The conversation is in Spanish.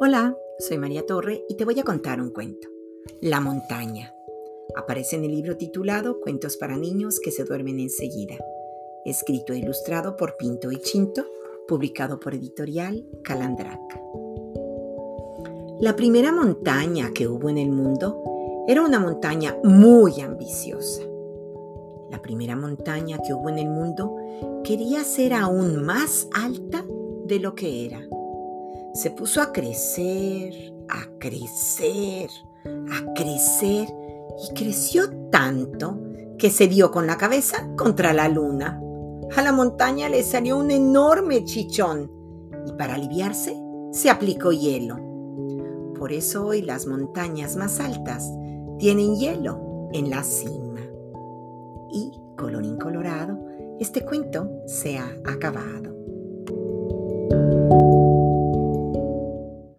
Hola, soy María Torre y te voy a contar un cuento. La montaña. Aparece en el libro titulado Cuentos para niños que se duermen enseguida, escrito e ilustrado por Pinto y Chinto, publicado por editorial Calandraca. La primera montaña que hubo en el mundo era una montaña muy ambiciosa. La primera montaña que hubo en el mundo quería ser aún más alta de lo que era se puso a crecer, a crecer, a crecer y creció tanto que se dio con la cabeza contra la luna. A la montaña le salió un enorme chichón y para aliviarse se aplicó hielo. Por eso hoy las montañas más altas tienen hielo en la cima. Y, colorín colorado, este cuento se ha acabado.